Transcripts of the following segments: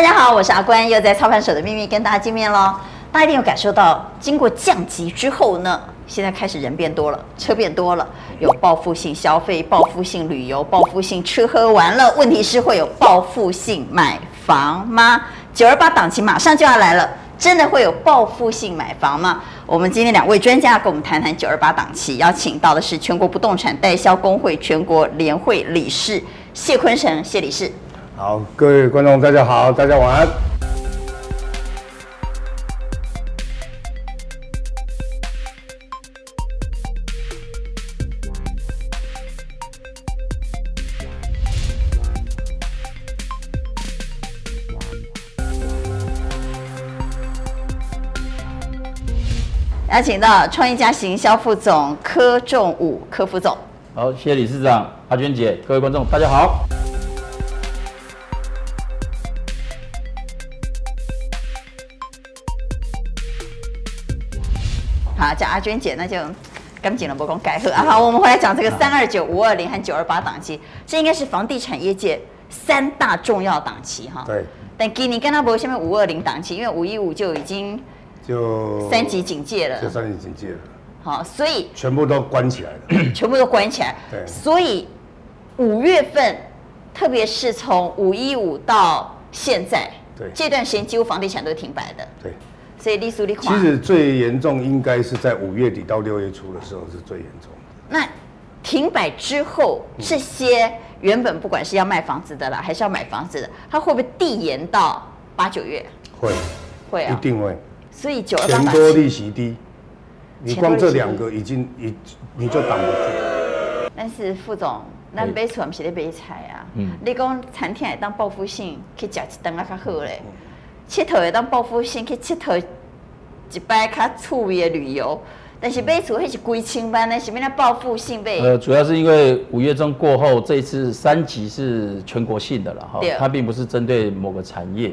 大家好，我是阿关，又在操盘手的秘密跟大家见面喽。大家一定有感受到，经过降级之后呢，现在开始人变多了，车变多了，有报复性消费、报复性旅游、报复性吃喝玩乐。问题是会有报复性买房吗？九二八档期马上就要来了，真的会有报复性买房吗？我们今天两位专家跟我们谈谈九二八档期，邀请到的是全国不动产代销工会全国联会理事谢坤成谢理事。好，各位观众，大家好，大家晚安。邀请到创业家行销副总柯仲武柯副总。好，谢谢理事长阿娟姐，各位观众，大家好。好，叫阿娟姐，那就赶紧了，不公改和啊！好，我们回来讲这个三二九五二零和九二八档期，这应该是房地产业界三大重要档期哈。对。但今年跟他不会下面五二零档期，因为五一五就已经就三级警戒了。就三级警戒了。好，所以全部都关起来了。全部都关起来。对。所以五月份，特别是从五一五到现在，对这段时间几乎房地产都停摆的。对。所以利苏利其实最严重应该是在五月底到六月初的时候是最严重的。那停摆之后，这些原本不管是要卖房子的啦，还是要买房子的，它会不会递延到八九月？会，会啊，一定会。所以九二八钱多利息低，你光这两个已经已你就挡不住。但是副总，那买厝不是咧买菜啊？嗯，你讲餐厅来当报复性去吃一顿啊较好嘞。佚佗会当报复性去佚佗一摆较趣味的旅游，但是买厝还是归清班呢？是咩那报复性被？呃，主要是因为五月中过后，这一次三级是全国性的了哈，它并不是针对某个产业。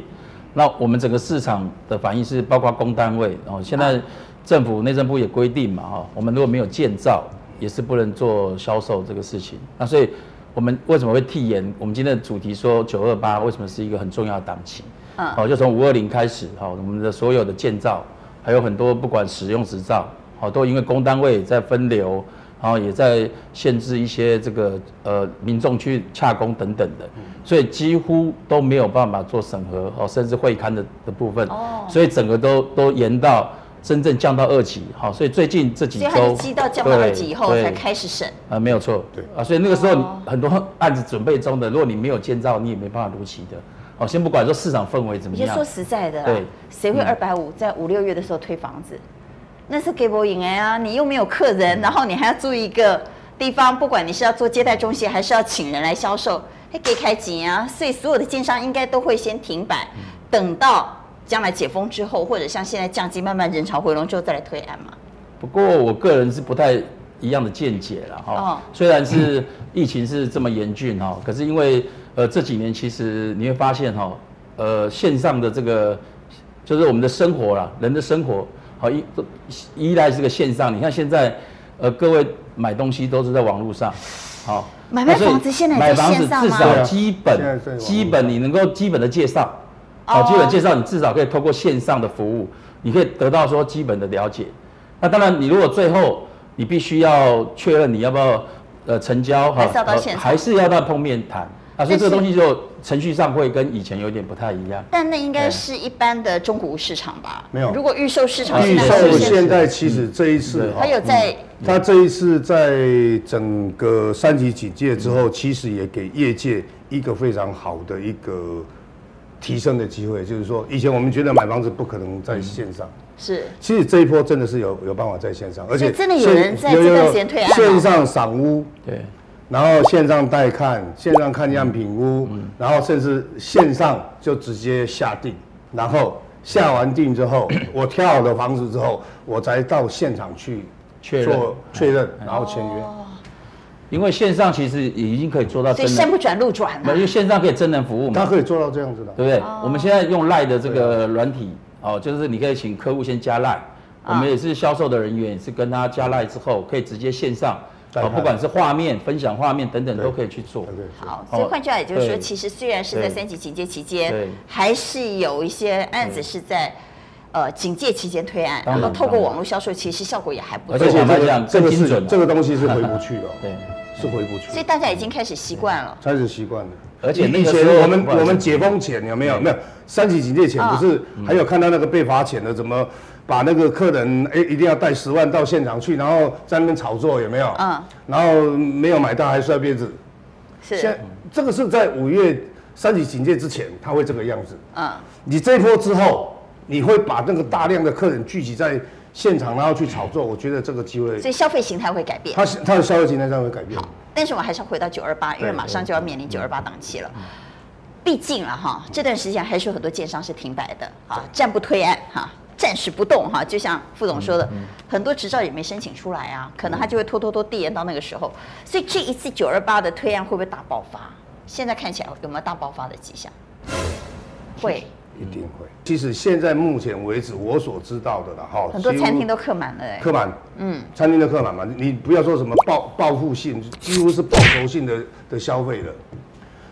那我们整个市场的反应是包括公单位，然后现在政府内政部也规定嘛哈，我们如果没有建造，也是不能做销售这个事情。那所以我们为什么会替延？我们今天的主题说九二八为什么是一个很重要的档期？好，就从五二零开始，好，我们的所有的建造，还有很多不管使用执照，好，都因为工单位在分流，然后也在限制一些这个呃民众去洽工等等的，所以几乎都没有办法做审核，哦，甚至会刊的的部分，所以整个都都延到真正降到二级，好，所以最近这几周，积到降到二级以后才开始审，啊，没有错，对，啊，所以那个时候很多案子准备中的，如果你没有建造，你也没办法如期的。哦，先不管说市场氛围怎么样。你说实在的，对，谁会二百五在五六月的时候推房子？嗯、那是给不赢哎啊！你又没有客人，然后你还要租一个地方，不管你是要做接待中心，还是要请人来销售，还给开紧啊！所以所有的建商应该都会先停摆，嗯、等到将来解封之后，或者像现在降级慢慢人潮回笼之后再来推案嘛。不过我个人是不太一样的见解了哈。哦、虽然是疫情是这么严峻哈，可是因为。呃，这几年其实你会发现哈，呃，线上的这个就是我们的生活啦，人的生活好依依赖这个线上。你看现在，呃，各位买东西都是在网络上，好，买卖房子现在买房子至少基本基本你能够基本的介绍，好，基本介绍你至少可以透过线上的服务，你可以得到说基本的了解。那当然，你如果最后你必须要确认你要不要呃成交哈，还是要到碰面谈。啊，所以这个东西就程序上会跟以前有点不太一样。但那应该是一般的中古屋市场吧？没有。如果预售市场，预售现在其实这一次，还有在，他这一次在整个三级警戒之后，其实也给业界一个非常好的一个提升的机会，就是说，以前我们觉得买房子不可能在线上，是。其实这一波真的是有有办法在线上，而且真的有人在这段时间推案，线上赏屋，对。然后线上带看，线上看样品屋，嗯、然后甚至线上就直接下定，然后下完定之后，嗯、我挑好了房子之后，我才到现场去确认确认，然后签约。因为线上其实已经可以做到真的，线不转路转、了，因为线上可以真人服务嘛，它可以做到这样子的，对不对？哦、我们现在用赖的这个软体，哦，就是你可以请客户先加赖，哦、我们也是销售的人员，也是跟他加赖之后，可以直接线上。哦，不管是画面分享画面等等都可以去做。好，所以换句话也就是说，其实虽然是在三级警戒期间，还是有一些案子是在呃警戒期间推案，然后透过网络销售，其实效果也还不错。而且这样这个是这个东西是回不去了，对，是回不去。所以大家已经开始习惯了，开始习惯了。而且以前我们我们解封前有没有？没有三级警戒前不是还有看到那个被罚钱的怎么？把那个客人哎，一定要带十万到现场去，然后在那边炒作，有没有？嗯。然后没有买到还摔杯子。是。现这个是在五月三级警戒之前，他会这个样子。嗯。你这一波之后，你会把那个大量的客人聚集在现场，然后去炒作。我觉得这个机会。所以消费形态会改变。它它的消费形态上会改变。好，但是我还是要回到九二八，因为马上就要面临九二八档期了。毕竟了哈，这段时间还是有很多建商是停摆的啊，暂不推案哈。暂时不动哈，就像副总说的，嗯嗯、很多执照也没申请出来啊，可能他就会拖拖拖递延到那个时候。所以这一次九二八的推案会不会大爆发？现在看起来有没有大爆发的迹象？会，一定会。其实现在目前为止，我所知道的了哈，很多餐厅都客满了哎，客满，嗯，餐厅都客满嘛，你不要说什么报报复性，几乎是报酬性的的消费了。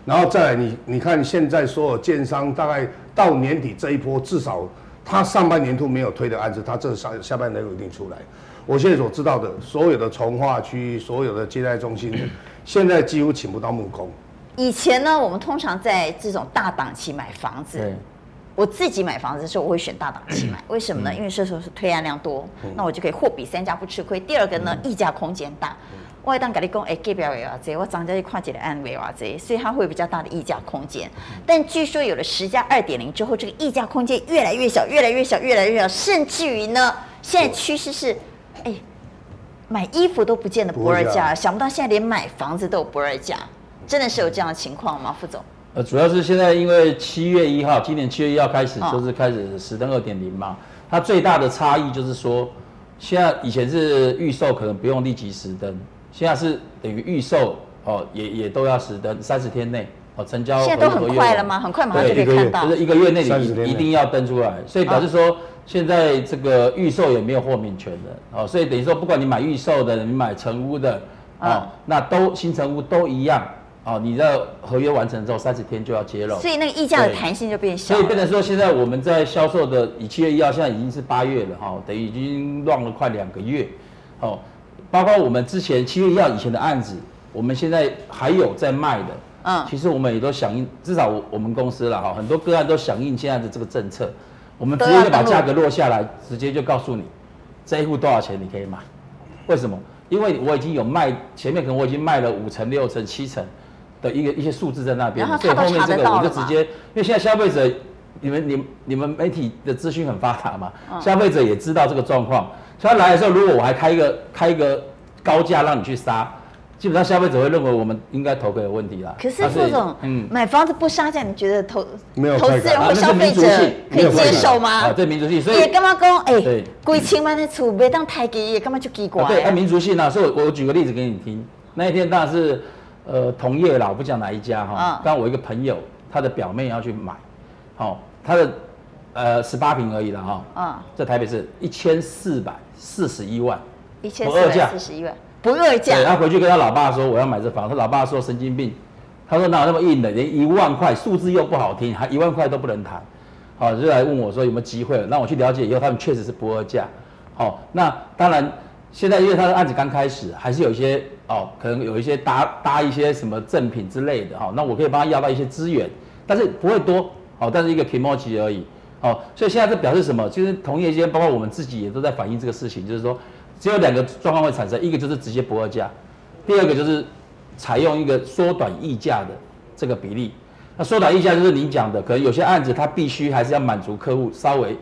然后再来你，你你看现在所有建商大概到年底这一波至少。他上半年度没有推的案子，他这上下半年度一定出来。我现在所知道的，所有的从化区、所有的接待中心，现在几乎请不到木工。以前呢，我们通常在这种大档期买房子，对我自己买房子的时候，我会选大档期买。为什么呢？因为这时候是推案量多，那我就可以货比三家不吃亏。第二个呢，溢价空间大。我会当跟你讲，哎，隔壁为偌济，我涨价去看一个案为偌济，所以它会有比较大的溢价空间。但据说有了十加二点零之后，这个溢价空间越来越小，越来越小，越来越小，甚至于呢，现在趋势是，哎，买衣服都不见得不二价，不想不到现在连买房子都有不二价，真的是有这样的情况吗，副总？呃，主要是现在因为七月一号，今年七月一号开始就是开始实登二点零嘛，它最大的差异就是说，现在以前是预售可能不用立即实登。现在是等于预售哦，也也都要实登三十天内哦，成交现在都很快了吗？很快马上就可以看到，就是一个月内你一定要登出来，所以表示说现在这个预售也没有豁免权的哦，所以等于说不管你买预售的，你买成屋的哦，那都新成屋都一样哦，你的合约完成之后三十天就要揭露，所以那个溢价的弹性就变小，所以变成说现在我们在销售的以七月一号现在已经是八月了哈，等于已经乱了快两个月哦。包括我们之前七月一号以前的案子，我们现在还有在卖的。嗯，其实我们也都响应，至少我们公司了哈，很多个案都响应现在的这个政策。我们直接就把价格落下来，直接就告诉你这一户多少钱你可以买。为什么？因为我已经有卖，前面可能我已经卖了五成、六成、七成的一个一些数字在那边，所以后面这个我就直接，因为现在消费者，你们、你、你们媒体的资讯很发达嘛，消费者也知道这个状况。所以他来的时候，如果我还开一个开一个高价让你去杀，基本上消费者会认为我们应该头壳有问题啦。可是副总，嗯，买房子不杀价，你觉得投没有投资人或消费者可以接受吗？啊，这民族性，所以也干嘛讲？哎，几千万的厝别当台给，也干嘛就奇怪？对，那民族性啊，所以我我举个例子给你听。那一天当然是呃同业啦，我不讲哪一家哈。刚我一个朋友，他的表妹要去买，好，他的呃十八平而已了哈。嗯，在台北市一千四百。四十一万，一千四百四十一万，不二价。对，他回去跟他老爸说我要买这房，他老爸说神经病，他说哪有那么硬的，连一万块数字又不好听，还一万块都不能谈，好，就来问我说有没有机会，让我去了解以后，他们确实是不二价，好，那当然现在因为他的案子刚开始，还是有一些哦，可能有一些搭搭一些什么赠品之类的哈，那我可以帮他要到一些资源，但是不会多，好，但是一个皮毛级而已。哦，所以现在这表示什么？其实同业间，包括我们自己也都在反映这个事情，就是说，只有两个状况会产生，一个就是直接不二价，第二个就是采用一个缩短溢价的这个比例。那缩短溢价就是您讲的，可能有些案子它必须还是要满足客户稍微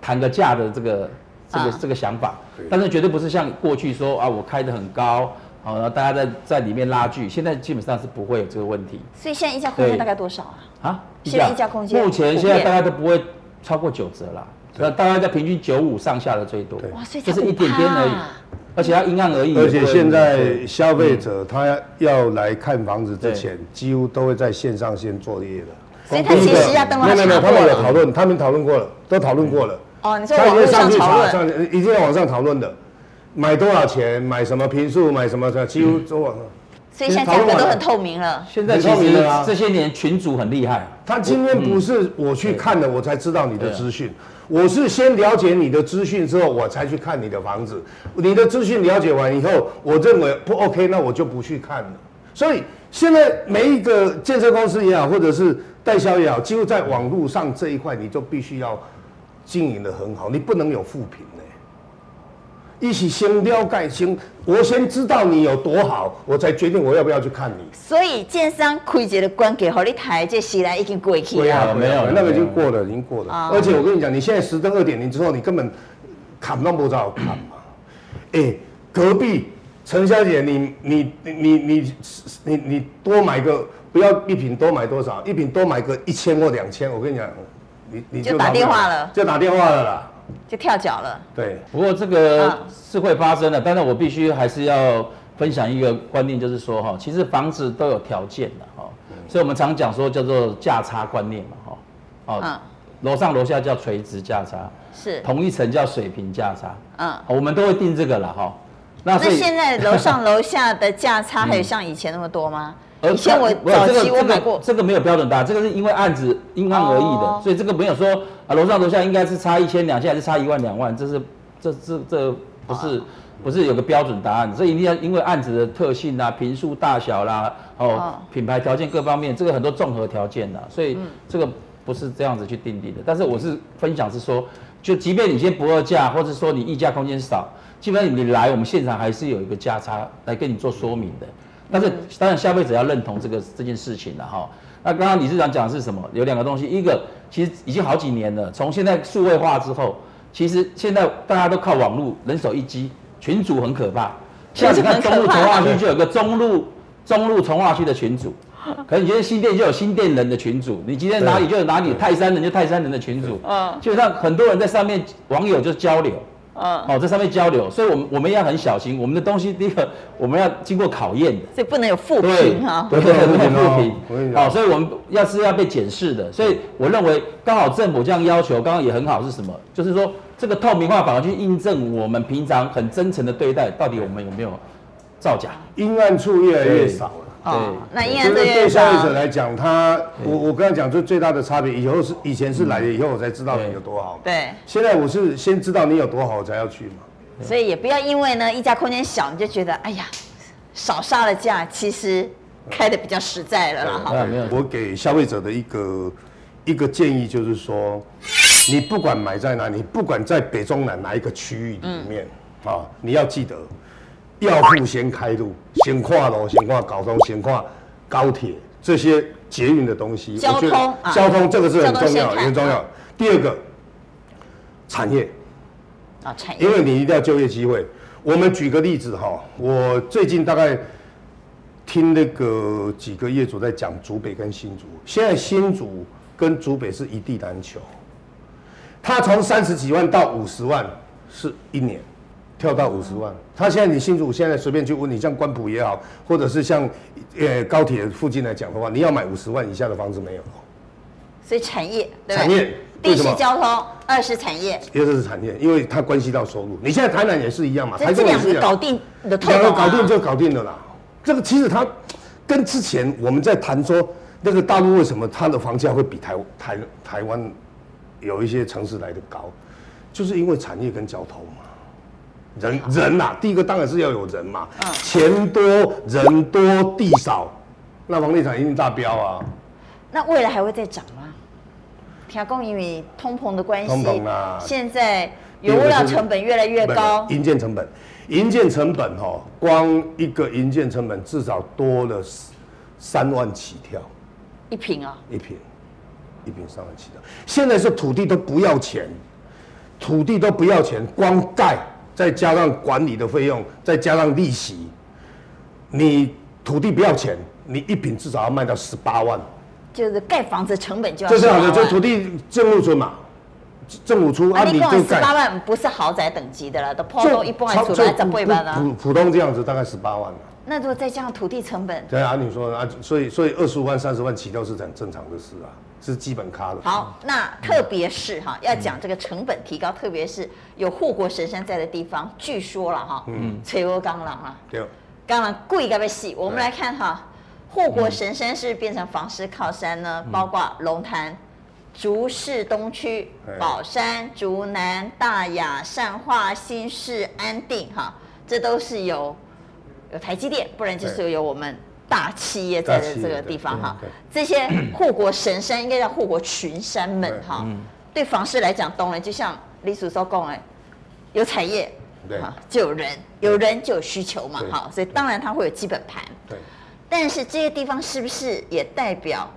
谈个价的这个这个这个想法，但是绝对不是像过去说啊，我开的很高，好，然后大家在在里面拉锯，现在基本上是不会有这个问题。所以现在溢价空间大概多少啊？啊，现在溢价空间目前现在大家都不会。超过九折了，那大概在平均九五上下的最多，哇，这是一点点而已，而且它因案而异。而且现在消费者他要来看房子之前，几乎都会在线上先作业的。所以他其实要登录。没有没有，他们有讨论，他们讨论过了，都讨论过了。哦，你说网络上讨论，上一定要网上讨论的。买多少钱，买什么平数，买什么的，几乎都。嗯所以现在价格都很透明了。现在其实这些年群主很厉害。他今天不是我去看的，我才知道你的资讯。我是先了解你的资讯之后，我才去看你的房子。你的资讯了解完以后，我认为不 OK，那我就不去看了。所以现在每一个建设公司也好，或者是代销也好，几乎在网络上这一块，你就必须要经营的很好，你不能有负评。一起先了解，先我先知道你有多好，我才决定我要不要去看你。所以建商亏节的关给好你台，这时代已经过去了。没有，那个已经过了，已经过了。而且我跟你讲，你现在十登二点零之后，你根本砍都不知道砍嘛。哎，隔壁陈小姐，你你你你你你多买个，不要一瓶多买多少，一瓶多买个一千或两千，我跟你讲，你你就打电话了，就打电话了啦。就跳脚了。对，不过这个是会发生的，但是我必须还是要分享一个观念，就是说哈，其实房子都有条件的哈，所以我们常讲说叫做价差观念嘛哈，哦，楼上楼下叫垂直价差，是。同一层叫水平价差，嗯，我们都会定这个了哈。那现在楼上楼下的价差还有像以前那么多吗？以前我早期我买过，这个没有标准答案，这个是因为案子因案而异的，所以这个没有说啊楼上楼下应该是差一千两千还是差一万两万，这是这这这不是不是有个标准答案，这一定要因为案子的特性啊、平数大小啦、哦品牌条件各方面，这个很多综合条件的，所以这个不是这样子去定义的。但是我是分享是说，就即便你先不二价，或者说你议价空间少，基本上你来我们现场还是有一个价差来跟你做说明的。但是当然，消费者要认同这个这件事情了哈。那刚刚理事长讲的是什么？有两个东西，一个其实已经好几年了，从现在数位化之后，其实现在大家都靠网络，人手一机，群主很可怕。像你看中路从化区就有个中路中路从化区的群主，可能你今天新店就有新店人的群主，你今天哪里就有哪里泰山人就泰山人的群主，嗯，基本上很多人在上面网友就交流。嗯，哦，在上面交流，所以我们我们要很小心，我们的东西第一个我们要经过考验的，所以不能有负评哈，对对 对，不能负评，好，所以我们要是要被检视的，所以我认为刚好政府这样要求，刚刚也很好是什么？就是说这个透明化反而去印证我们平常很真诚的对待，到底我们有没有造假？阴暗处越来越少了。对，那阴暗这对消费者来讲，他我我刚才讲就最大的差别，以后是以前是来了以后我才知道你有多好，对，现在我是先知道你有多好我才要去嘛。所以也不要因为呢溢价空间小，你就觉得哎呀少杀了价，其实开的比较实在了啦。哈，我给消费者的一个一个建议就是说，你不管买在哪里，不管在北中南哪一个区域里面啊，你要记得。要富先开路，先跨楼，先跨高通，先跨高铁这些捷运的东西。交通，交通这个是很重要，很重要。第二个，产业啊，产业，因为你一定要就业机会。我们举个例子哈，我最近大概听那个几个业主在讲竹北跟新竹，现在新竹跟竹北是一地难求，他从三十几万到五十万是一年。跳到五十万，他现在你新竹现在随便去问你，像关埔也好，或者是像呃高铁附近来讲的话，你要买五十万以下的房子没有？所以产业，对产业，第一是交通，二是产业，第二是产业，因为它关系到收入。你现在台南也是一样嘛，台中也是搞定的，两个搞定就搞定了啦。这个其实它跟之前我们在谈说那个大陆为什么它的房价会比台台台湾有一些城市来的高，就是因为产业跟交通嘛。人人呐、啊，第一个当然是要有人嘛，嗯、钱多人多地少，那房地产一定大飙啊。那未来还会再涨吗？听讲因为通膨的关系，通膨啊，现在原物料成本越来越高，营建成本，营建成本哈，光一个营建成本至少多了三万起跳，一平啊，一平，一平三万起跳。现在是土地都不要钱，土地都不要钱，光盖。再加上管理的费用，再加上利息，你土地不要钱，你一平至少要卖到十八万。就是盖房子成本就要。就是好的，就土地政府出嘛，政府出啊，你就十八万不是豪宅等级的了，都破都一般出来怎么会办呢？普普通这样子大概十八万。那如果再加上土地成本？对啊，你说啊，所以所以二十五万三十万起跳是很正常的事啊。是基本咖的。好，那特别是哈，要讲这个成本提高，特别是有护国神山在的地方，据说了哈，嗯，找无工人啊，对，工人贵该被洗。我们来看哈，护国神山是变成房市靠山呢，包括龙潭、竹市东区、宝山、竹南、大雅、善化、新市、安定哈，这都是有有台积电，不然就是有我们。大企业在的这个地方哈，这些护国神山应该叫护国群山们哈。对房市来讲，当然就像李叔所讲哎，有产业，对，就有人，有人就有需求嘛哈，所以当然它会有基本盘。对，但是这些地方是不是也代表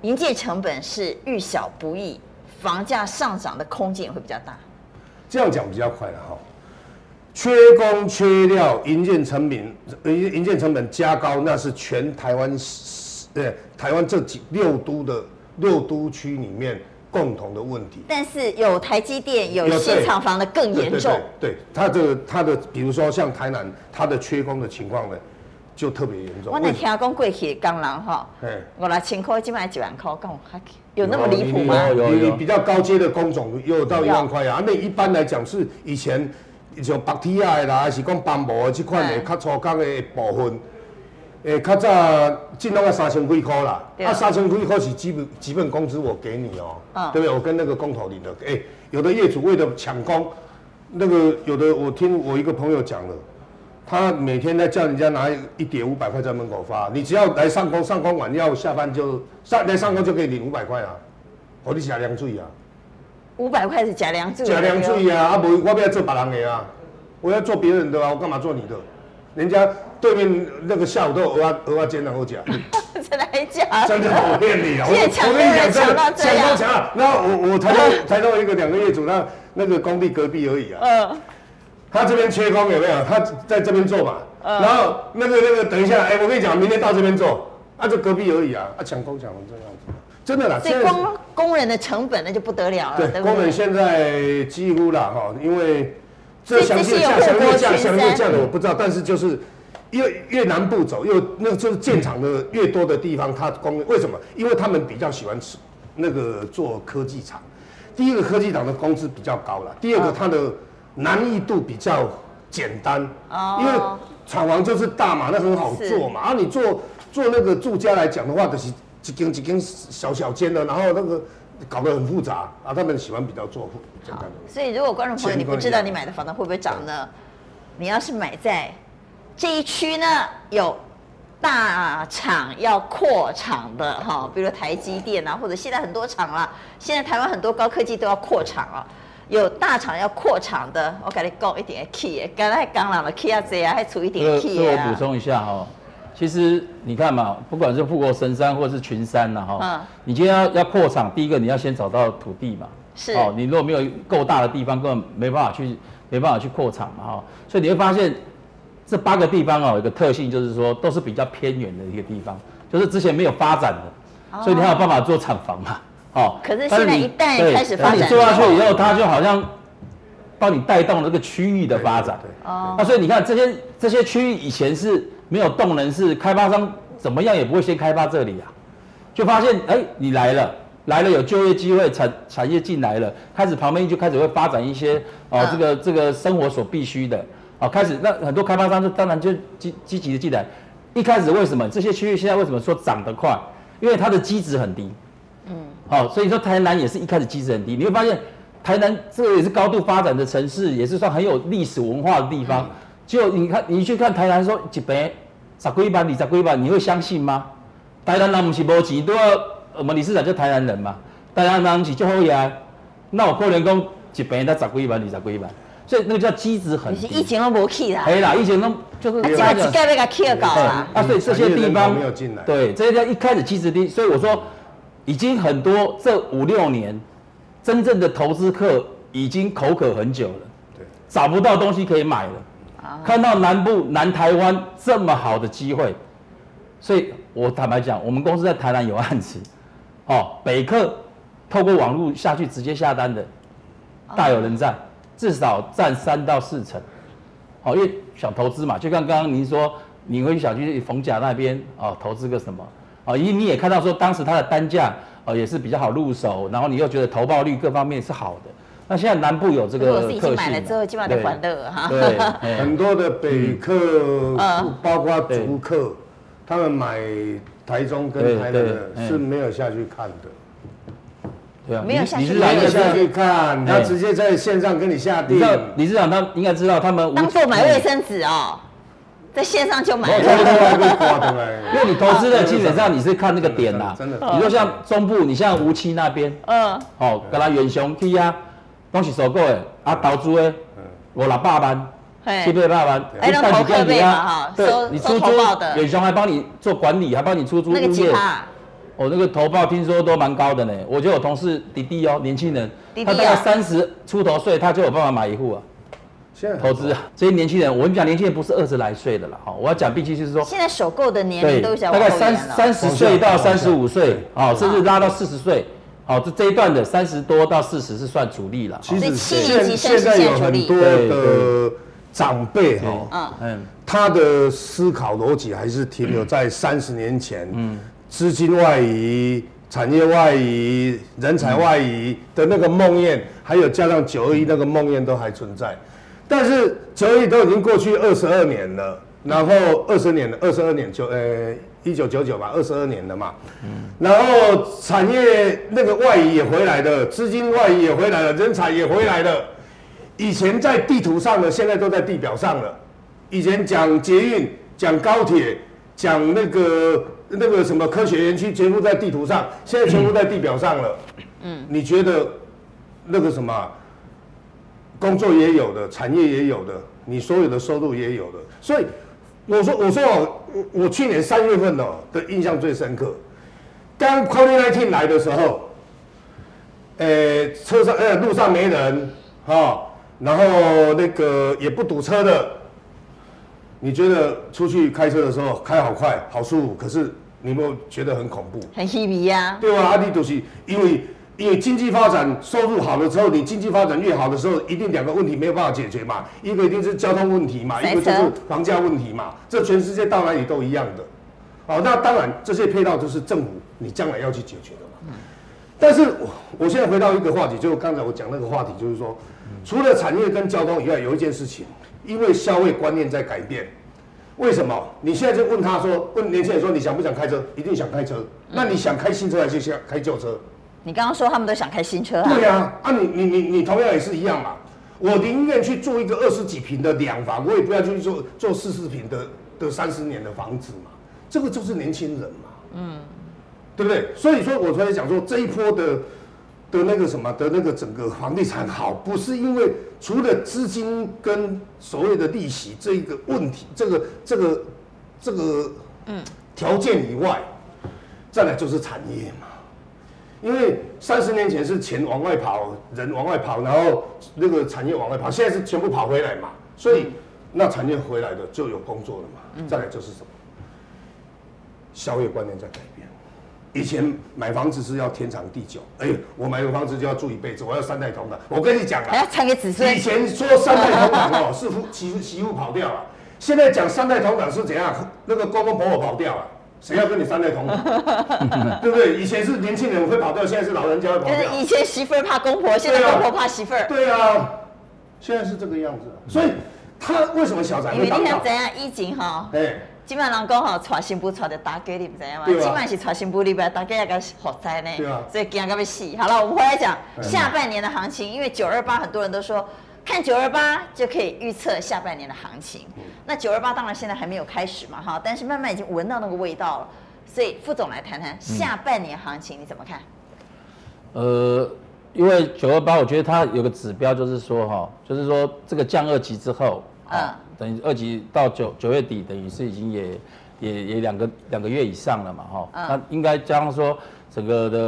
营建成本是遇小不易，房价上涨的空间也会比较大？这样讲比较快了哈。缺工缺料，营建成本，营营建成本加高，那是全台湾，呃，台湾这几六都的六都区里面共同的问题。但是有台积电有新厂房的更严重。对，它的它的，比如说像台南，它的缺工的情况呢，就特别严重。我那听讲过去工人哈，五六千块，今晚几万块，跟我有那么离谱吗？有有有，比较高阶的工种有到一万块啊，那一般来讲是以前。像白铁啊啦，还是讲斑驳的这款的较粗工的部分，诶，较早进拢要三千几箍啦。啊，三千几箍是基本基本工资，我给你哦、喔，对不对？我跟那个工头领的，诶、欸，有的业主为了抢工，那个有的我听我一个朋友讲了，他每天在叫人家拿一叠五百块在门口发，你只要来上工，上工完要下班就上来上工就可以领五百块啊，我你下凉水啊。五百块是假梁柱，假梁柱啊！啊，不，我不要做别人的啊，我要做别人的啊，我干嘛做你的？人家对面那个下午都有蚵仔蚵仔煎然后讲，真的还假？真的，我骗你啊！我我跟你讲，真的，抢到抢了。那我我抬到 抬到一个两个业主，那那个工地隔壁而已啊。嗯。他这边缺工有没有？他在这边做嘛。嗯。然后那个那个，等一下，哎，我跟你讲，明天到这边做，啊，就隔壁而已啊，啊，抢工抢成这样子。真的啦，所以工工人的成本那就不得了了。对，工人现在几乎啦哈，因为这详细价、详细价、详细价的我不知道，但是就是越越南部走，又那个就是建厂的越多的地方，它工为什么？因为他们比较喜欢吃那个做科技厂。第一个科技厂的工资比较高了，第二个它的难易度比较简单，因为厂房就是大嘛，那很好做嘛。啊，你做做那个住家来讲的话，就是。几间几间小小间的，然后那个搞得很复杂啊，他们喜欢比较做简单的。所以如果观众朋友你不知道你买的房子会不会涨呢？你要是买在这一区呢，有大厂要扩厂的哈，比如台积电啊，或者现在很多厂啊，现在台湾很多高科技都要扩厂啊，有大厂要扩厂的，我给你讲一点 key，刚才刚来了 key 啊这样还出一点 key 啊。我补充一下哈。其实你看嘛，不管是富国神山或是群山呐，哈，嗯，你今天要要扩厂，第一个你要先找到土地嘛，是，哦，你如果没有够大的地方，根本没办法去，没办法去扩厂嘛，哈，所以你会发现这八个地方哦，有一个特性就是说都是比较偏远的一个地方，就是之前没有发展的，哦，所以你还有办法做厂房嘛，哦，可是现在一旦开始发展，你做下去以后，它就好像帮你带动了这个区域的发展，哦，那所以你看这些这些区域以前是。没有动能是开发商怎么样也不会先开发这里啊，就发现哎，你来了，来了有就业机会，产产业进来了，开始旁边就开始会发展一些哦，这个这个生活所必须的。啊，开始那很多开发商就当然就积积极的进来。一开始为什么？这些区域现在为什么说涨得快？因为它的基值很低，嗯，好，所以说台南也是一开始基值很低，你会发现台南这也是高度发展的城市，也是算很有历史文化的地方。就你看，你去看台南说一坪。十几万、二十几万，你会相信吗？台南人不是没钱，都要我们理事长就台南人嘛。台南人是就好呀，那我可能讲一坪才十几万、二十几万，所以那个叫基质很低。以前都没去啦。对啦，以前都就是。他只盖那个 K 搞啦。啊，所以这些地方没有进来。对，这些地方一开始基质低，所以我说已经很多这五六年真正的投资客已经口渴很久了，对，找不到东西可以买了。看到南部南台湾这么好的机会，所以我坦白讲，我们公司在台南有案子，哦，北客透过网络下去直接下单的，大有人在，至少占三到四成，哦，因为想投资嘛，就像刚刚您说，你会想去逢甲那边哦投资个什么，哦，因为你也看到说当时它的单价哦也是比较好入手，然后你又觉得投报率各方面是好的。那现在南部有这个特性，我已经买了之后，基本上得还乐哈。对，很多的北客，嗯、包括竹客，他们买台中跟台南的是没有下去看的。对啊，没有下去，你是来的下去看，他直接在线上跟你下定。理事长他应该知道，他们当做买卫生纸哦，在线上就买了。因为你投资的基本上你是看那个点啦，真的。你说像中部，你像梧栖那边，嗯，哦，跟他远雄去啊。东西收购的啊，投资的五六百万，七八百万，你带几个点啊？对，你出租，远雄还帮你做管理，还帮你出租物业。我那个投报听说都蛮高的呢。我就有同事弟弟哦，年轻人，他大概三十出头岁，他就有办法买一户啊。现在投资啊，这些年轻人，我跟你讲，年轻人不是二十来岁的了哈。我要讲，毕竟就是说，现在首购的年龄都小，大概三三十岁到三十五岁，啊，甚至拉到四十岁。好，这这一段的三十多到四十是算主力了。其实现现在有很多的长辈哈，嗯，他的思考逻辑还是停留在三十年前，嗯，资金外移、产业外移、人才外移的那个梦魇，还有加上九二一那个梦魇都还存在。但是九二一都已经过去二十二年了，然后二十年了，二十二年就呃。一九九九吧，二十二年的嘛，嗯，然后产业那个外移也回来了，资金外移也回来了，人才也回来了。以前在地图上的，现在都在地表上了。以前讲捷运、讲高铁、讲那个那个什么科学园区，全部在地图上，现在全部在地表上了。嗯，你觉得那个什么工作也有的，产业也有的，你所有的收入也有的，所以。我说我说哦，我我去年三月份哦的印象最深刻，刚 COVID-19 来的时候，呃，车上呃路上没人哈、哦，然后那个也不堵车的，你觉得出去开车的时候开好快好舒服，可是你有没有觉得很恐怖？很稀微呀。对吧？阿弟都是因为。因为经济发展收入好的时候，你经济发展越好的时候，一定两个问题没有办法解决嘛。一个一定是交通问题嘛，一个就是房价问题嘛。这全世界到哪里都一样的。好，那当然这些配套都是政府你将来要去解决的嘛。但是我我现在回到一个话题，就是刚才我讲那个话题，就是说，除了产业跟交通以外，有一件事情，因为消费观念在改变。为什么？你现在就问他说，问年轻人说，你想不想开车？一定想开车。那你想开新车还是想开旧车？你刚刚说他们都想开新车啊？对呀，啊你你你你同样也是一样嘛。我宁愿去做一个二十几平的两房，我也不要去做做四十平的的三十年的房子嘛。这个就是年轻人嘛，嗯，对不对？所以说我才讲说这一波的的那个什么的那个整个房地产好，不是因为除了资金跟所谓的利息这一个问题，这个这个这个嗯条件以外，再来就是产业嘛。因为三十年前是钱往外跑，人往外跑，然后那个产业往外跑，现在是全部跑回来嘛，所以那产业回来的就有工作了嘛。再来就是什么？消费观念在改变。以前买房子是要天长地久，哎，我买个房子就要住一辈子，我要三代同堂。我跟你讲啊，还要传给子孙。以前说三代同堂哦，是夫媳妇媳妇跑掉了，现在讲三代同堂是怎样？那个公公婆婆跑掉了。谁要跟你三代同堂？对不对？以前是年轻人会跑掉，现在是老人家会跑掉。就是以前媳妇儿怕公婆，现在公婆怕媳妇儿。对啊，现在是这个样子。所以他为什么小宅会当？因为你看怎样，以前哈，哎，基本上讲哈，娶新妇娶的打给，你不知道吗？基本是娶新妇里边大吉那个火灾呢。对啊。所以惊到要死。好了，我们回来讲下半年的行情，因为九二八很多人都说。看九二八就可以预测下半年的行情。那九二八当然现在还没有开始嘛，哈，但是慢慢已经闻到那个味道了。所以副总来谈谈下半年行情你怎么看？呃，因为九二八，我觉得它有个指标就是说，哈，就是说这个降二级之后，嗯，等于二级到九九月底，等于是已经也也也两个两个月以上了嘛，哈，那应该加上说整个的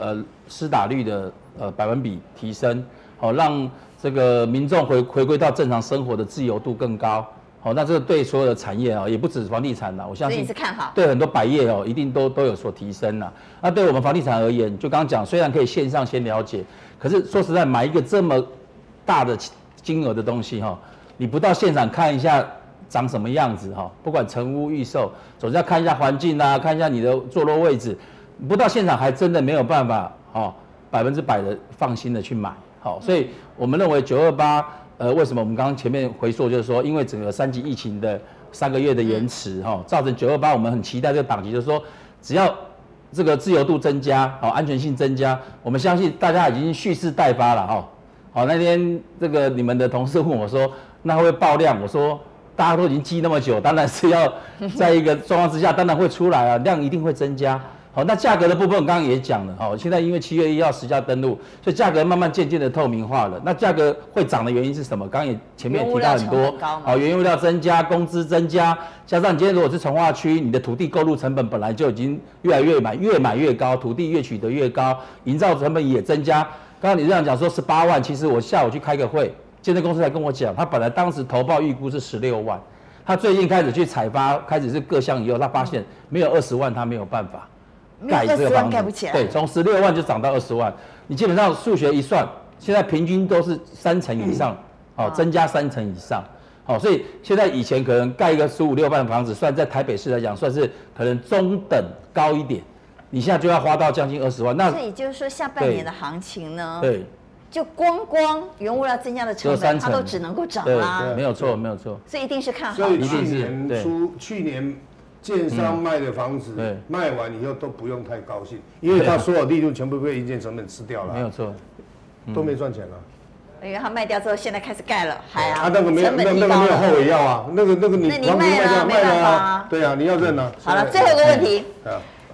呃施打率的呃百分比提升，好让。这个民众回回归到正常生活的自由度更高，好，那这个对所有的产业啊，也不止房地产啦，我相信是看好，对很多百业哦，一定都都有所提升啦。那对我们房地产而言，就刚刚讲，虽然可以线上先了解，可是说实在，买一个这么大的金额的东西哈，你不到现场看一下长什么样子哈，不管成屋预售，总是要看一下环境啊，看一下你的坐落位置，不到现场还真的没有办法哦，百分之百的放心的去买，好，所以我们认为九二八，呃，为什么我们刚刚前面回溯就是说，因为整个三级疫情的三个月的延迟哈，造成九二八我们很期待这个档期，就是说只要这个自由度增加，好，安全性增加，我们相信大家已经蓄势待发了哈，好，那天这个你们的同事问我说，那会不会爆量？我说。大家都已经积那么久，当然是要在一个状况之下，当然会出来啊，量一定会增加。好，那价格的部分我刚刚也讲了，好，现在因为七月一号实价登录，所以价格慢慢渐渐的透明化了。那价格会涨的原因是什么？刚刚也前面也提到很多，好，原物料增加，工资增加，加上你今天如果是从化区，你的土地购入成本本来就已经越来越买，越买越高，土地越取得越高，营造成本也增加。刚刚你这样讲说十八万，其实我下午去开个会。建设公司才跟我讲，他本来当时投报预估是十六万，他最近开始去采发，开始是各项以后，他发现没有二十万，他没有办法盖这个房子。盖不起来。对，从十六万就涨到二十万，你基本上数学一算，现在平均都是三成以上，好、嗯，增加三成以上，好，所以现在以前可能盖一个十五六万的房子，算在台北市来讲，算是可能中等高一点，你现在就要花到将近二十万。那所以就是说下半年的行情呢？对。就光光原物料增加的成本，它都只能够涨啦。没有错，没有错。所以一定是看好。所以去年初，去年建商卖的房子卖完以后都不用太高兴，因为他所有利润全部被营建成本吃掉了。没有错，都没赚钱了。因为他卖掉之后，现在开始盖了，还啊。啊，那个没有，那那个没有后悔药啊，那个那个你那你卖了没办法。对啊，你要认啊。好了，最后一个问题。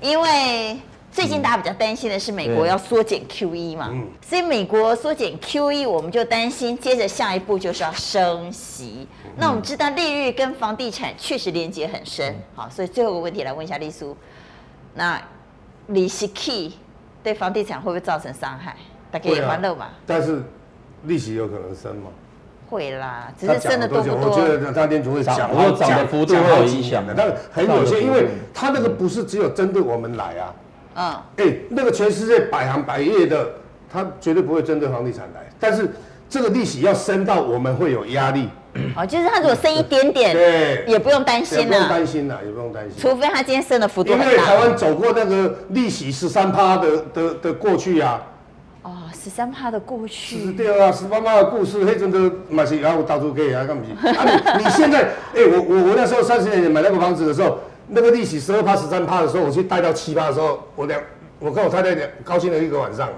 因为。最近大家比较担心的是美国要缩减 QE 嘛，所以美国缩减 QE，我们就担心接着下一步就是要升息。那我们知道利率跟房地产确实连接很深，好，所以最后一个问题来问一下丽苏，那利息 key 对房地产会不会造成伤害？大家也欢乐嘛？但是利息有可能升吗？会啦，只是升的多不多？我觉得他联储会讲，我涨的幅度会有影响的，但很有些，因为他那个不是只有针对我们来啊。嗯，哎、欸，那个全世界百行百业的，他绝对不会针对房地产来。但是这个利息要升到我们会有压力。哦，就是他如果升一点点，对，也不用担心了。不用担心了，也不用担心。除非他今天升的幅度很大。因为台湾走过那个利息十三趴的的的过去啊。哦，十三趴的过去。是对啊，十三趴的故事，黑真的买起然后到处可以啊，干不起。啊，你你现在，哎、欸，我我我那时候三十年前买那个房子的时候。那个利息十二趴、十三趴的时候，我去贷到七趴的时候，我两我跟我太太两高兴了一个晚上。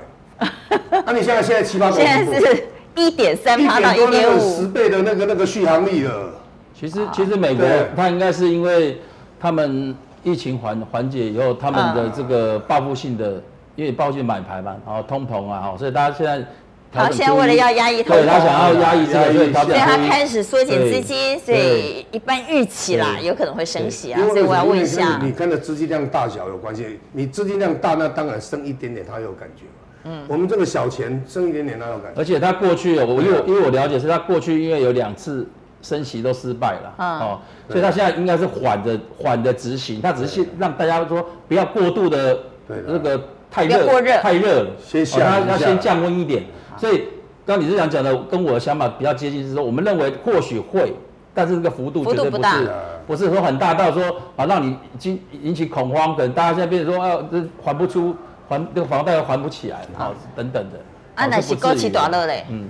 那、啊、你现在现在七趴？现在是一点三趴到一点五，十倍的那个那个续航力了。其实其实美国它应该是因为他们疫情缓缓解以后，他们的这个报复性的，因为报复性买牌嘛，然后通膨啊，所以大家现在。他现在为了要压抑它，对他想要压抑这个，所以他开始缩减资金，所以一般预期啦，有可能会升息啊。所以我要问一下，你跟的资金量大小有关系？你资金量大，那当然升一点点，他有感觉。嗯，我们这个小钱升一点点，他有感觉。而且他过去，我因为因为我了解是他过去因为有两次升息都失败了，哦，所以他现在应该是缓着缓着执行，他只是让大家说不要过度的那个太热太热了，先他要先降温一点。所以，刚刚理事长讲的跟我的想法比较接近，是说我们认为或许会，但是这个幅度绝对不是，不是说很大到说啊让你引引起恐慌，可能大家现在变成说啊这还不出还这个房贷又还不起来，好等等的。啊，那是高起大乐嘞。嗯，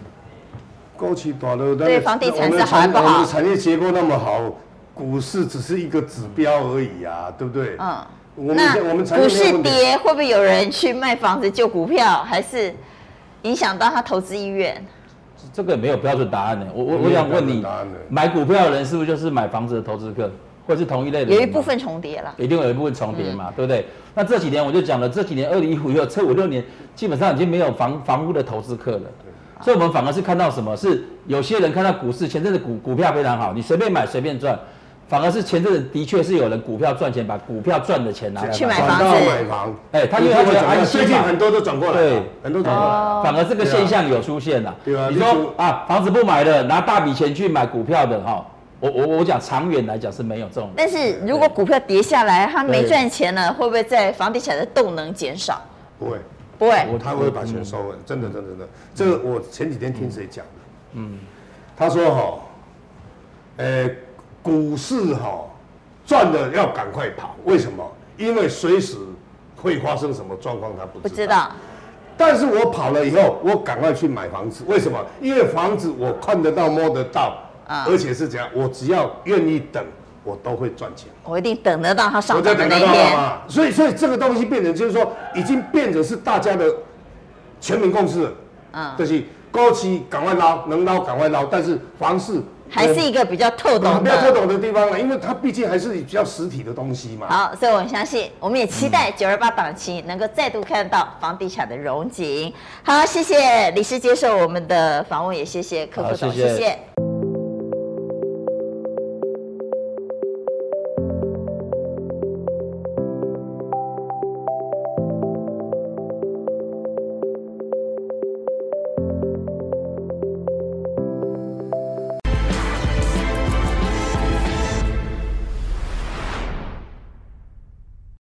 高起大乐，对房地产是好不好？我们产业结构那么好，股市只是一个指标而已啊，对不对？嗯。那股市跌会不会有人去卖房子救股票，还是？影响到他投资意愿，这个没有标准答案呢。我我我想问你，买股票的人是不是就是买房子的投资客，或是同一类的？有一部分重叠了，一定有一部分重叠嘛，嗯、对不对？那这几年我就讲了，这几年二零一五以后，这五六年基本上已经没有房房屋的投资客了。所以我们反而是看到什么？是有些人看到股市前阵子股股票非常好，你随便买随便赚。反而是前阵子的确是有人股票赚钱，把股票赚的钱拿来去买房子。买房，哎，他因为他觉得安心嘛，最近很多都转过来，对，很多转过来。反而这个现象有出现了。对啊。你说啊，房子不买的，拿大笔钱去买股票的，哈，我我我讲长远来讲是没有这种。但是如果股票跌下来，他没赚钱了，会不会在房地产的动能减少？不会，不会，他会把钱收回。真的，真的，真的。这个我前几天听谁讲的？嗯，他说哈，呃。股市哈赚的要赶快跑，为什么？因为随时会发生什么状况，他不知道。不知道。但是我跑了以后，我赶快去买房子，为什么？因为房子我看得到、摸得到，啊，而且是怎样？我只要愿意等，我都会赚钱。我一定等得到它上涨的那一天。所以，所以这个东西变成就是说，已经变成是大家的全民共识了。嗯，就是高期赶快捞，能捞赶快捞，但是房市。还是一个比较透懂的，比较透懂的地方了，因为它毕竟还是比较实体的东西嘛。好，所以我们相信，我们也期待九二八档期能够再度看到房地产的融景。好，谢谢李师接受我们的访问，也谢谢柯副总，谢谢。谢谢